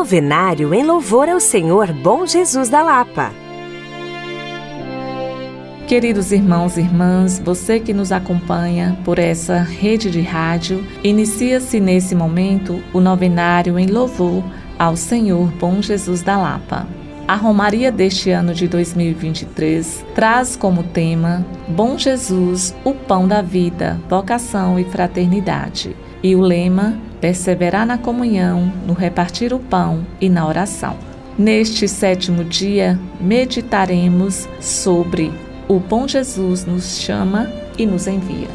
Novenário em louvor ao Senhor Bom Jesus da Lapa. Queridos irmãos e irmãs, você que nos acompanha por essa rede de rádio, inicia-se nesse momento o novenário em louvor ao Senhor Bom Jesus da Lapa. A Romaria deste ano de 2023 traz como tema Bom Jesus, o pão da vida, vocação e fraternidade. E o lema Perseverar na comunhão, no repartir o pão e na oração. Neste sétimo dia, meditaremos sobre o bom Jesus nos chama e nos envia.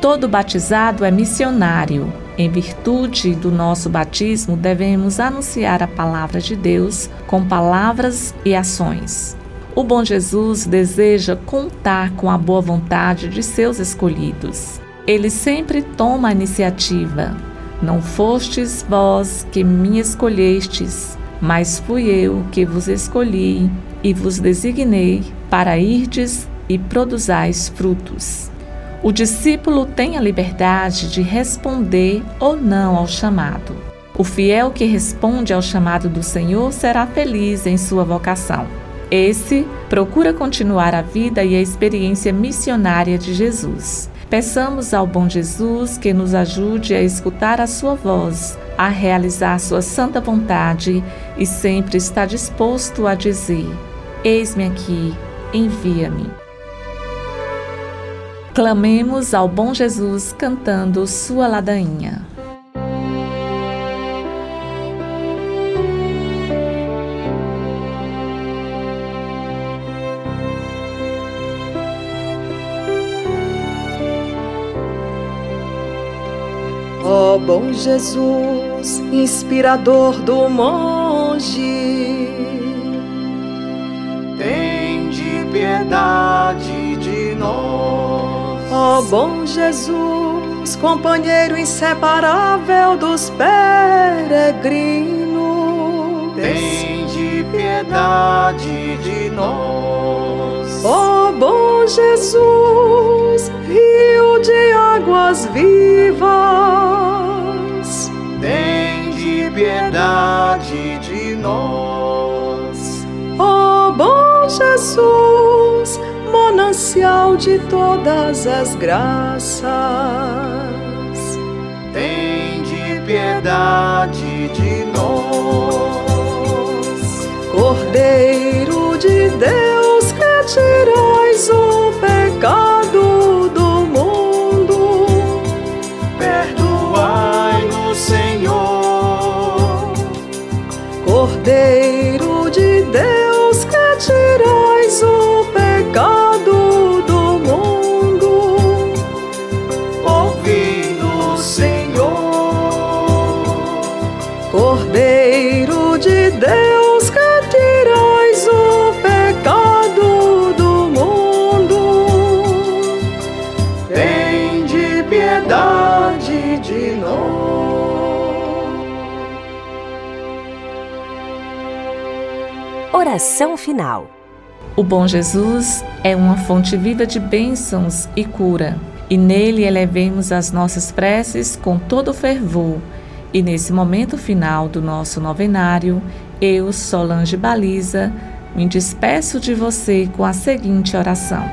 Todo batizado é missionário. Em virtude do nosso batismo, devemos anunciar a palavra de Deus com palavras e ações. O bom Jesus deseja contar com a boa vontade de seus escolhidos. Ele sempre toma a iniciativa. Não fostes vós que me escolhestes, mas fui eu que vos escolhi e vos designei para irdes e produzais frutos. O discípulo tem a liberdade de responder ou não ao chamado. O fiel que responde ao chamado do Senhor será feliz em sua vocação. Esse procura continuar a vida e a experiência missionária de Jesus. Peçamos ao bom Jesus que nos ajude a escutar a sua voz, a realizar sua santa vontade e sempre estar disposto a dizer: Eis-me aqui, envia-me. Clamemos ao bom Jesus cantando sua ladainha. Bom Jesus, inspirador do monge piedade de nós. Ó bom Jesus, companheiro inseparável dos peregrinos, tem de piedade de nós. Ó bom Jesus, rio de águas vivas, Jesus, manancial de todas as graças. Tem de piedade de nós, Cordeiro de Deus, que tirais o pecado do mundo. Perdoai-nos, Senhor. Cordeiro de Deus, tirais o pecado do mundo. Ouvi-nos, Senhor. Cordeiro de Deus, que tirais o pecado do mundo. Tem de piedade Oração final. O bom Jesus é uma fonte viva de bênçãos e cura, e nele elevemos as nossas preces com todo fervor. E nesse momento final do nosso novenário, eu, Solange Baliza, me despeço de você com a seguinte oração.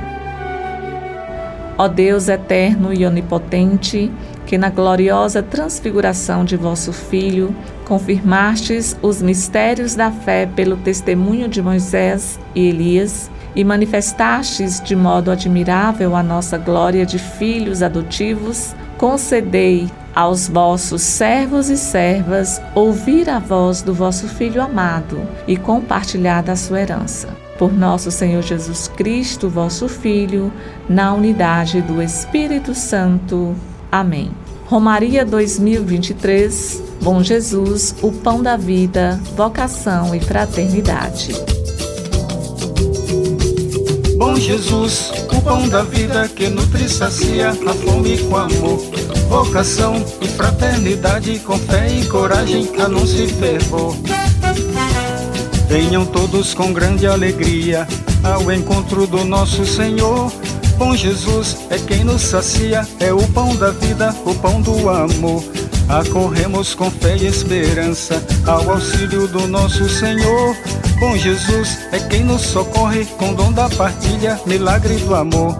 Ó Deus eterno e onipotente, que na gloriosa transfiguração de vosso Filho confirmastes os mistérios da fé pelo testemunho de Moisés e Elias e manifestastes de modo admirável a nossa glória de filhos adotivos, concedei aos vossos servos e servas ouvir a voz do vosso Filho amado e compartilhar da sua herança. Por nosso Senhor Jesus Cristo, vosso Filho, na unidade do Espírito Santo. Amém. Romaria 2023, Bom Jesus, o pão da vida, vocação e fraternidade. Bom Jesus, o pão da vida que nutre sacia a fome com amor, vocação e fraternidade, com fé e coragem, anúncio e fervor. Venham todos com grande alegria ao encontro do nosso Senhor. Bom Jesus é quem nos sacia, é o pão da vida, o pão do amor. Acorremos com fé e esperança ao auxílio do nosso Senhor. Bom Jesus é quem nos socorre com dom da partilha, milagre do amor.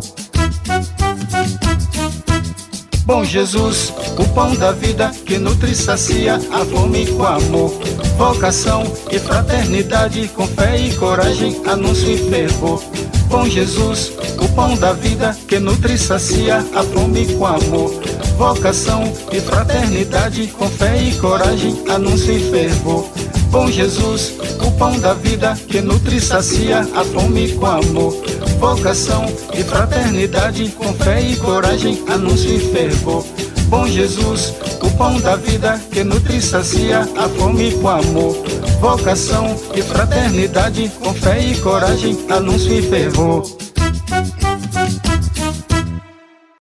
Bom Jesus, o pão da vida que nutre e sacia a fome com amor, vocação e fraternidade, com fé e coragem, anúncio e fervor. Bom Jesus, o pão da vida que nutre e sacia a fome com amor, vocação e fraternidade, com fé e coragem, anúncio e fervor. Bom Jesus, o pão da vida que nutre e sacia a fome com amor, vocação e fraternidade, com fé e coragem, anúncio e fervor. Bom Jesus, o pão da vida que nutre e sacia a fome com amor, vocação e fraternidade, com fé e coragem, anúncio e fervor.